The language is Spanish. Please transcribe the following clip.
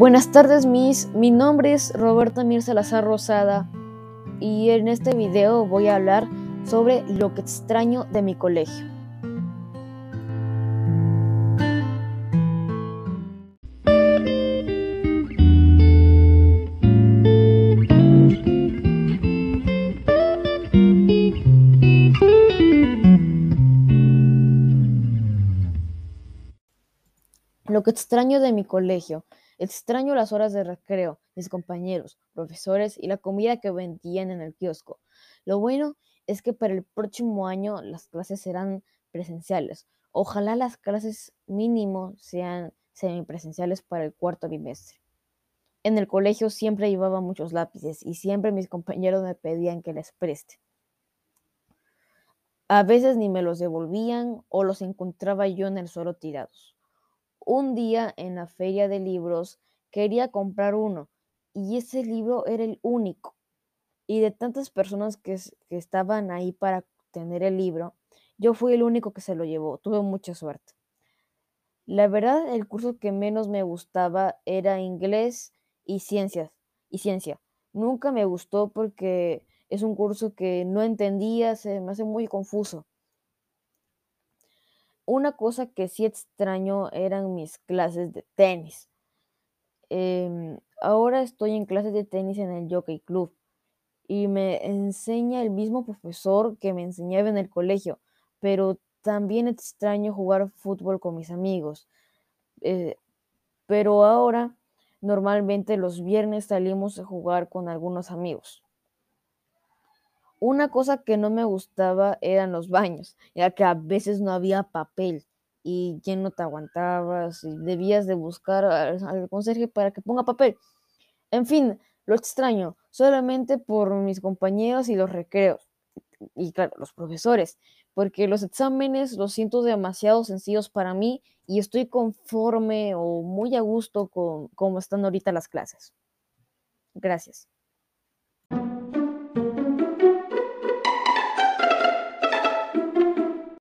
Buenas tardes, Miss. Mi nombre es Roberta Mir Salazar Rosada y en este video voy a hablar sobre lo que extraño de mi colegio. Lo que extraño de mi colegio Extraño las horas de recreo, mis compañeros, profesores y la comida que vendían en el kiosco. Lo bueno es que para el próximo año las clases serán presenciales. Ojalá las clases mínimo sean semipresenciales para el cuarto bimestre. En el colegio siempre llevaba muchos lápices y siempre mis compañeros me pedían que les preste. A veces ni me los devolvían o los encontraba yo en el suelo tirados. Un día en la feria de libros quería comprar uno y ese libro era el único. Y de tantas personas que, estaban ahí para tener el libro, yo fui el único que se lo llevó. Tuve mucha suerte. La verdad, el curso que menos me gustaba era inglés y ciencias y ciencia. Nunca me gustó porque es un curso que no entendía, se me hace muy confuso. Una cosa que sí extraño eran mis clases de tenis. Em, ahora estoy en clases de tenis en el Jockey Club y me enseña el mismo profesor que me enseñaba en el colegio, pero también extraño jugar fútbol con mis amigos. Eh, pero ahora normalmente los viernes salimos a jugar con algunos amigos. Una cosa que no me gustaba eran los baños, ya que a veces no había papel y ya no te aguantabas y debías de buscar al, conserje para que ponga papel. En fin, lo extraño, solamente por mis compañeros y los recreos. Y claro, los profesores, porque los exámenes los siento demasiado sencillos para mí y estoy conforme o muy a gusto con cómo están ahorita las clases. Gracias.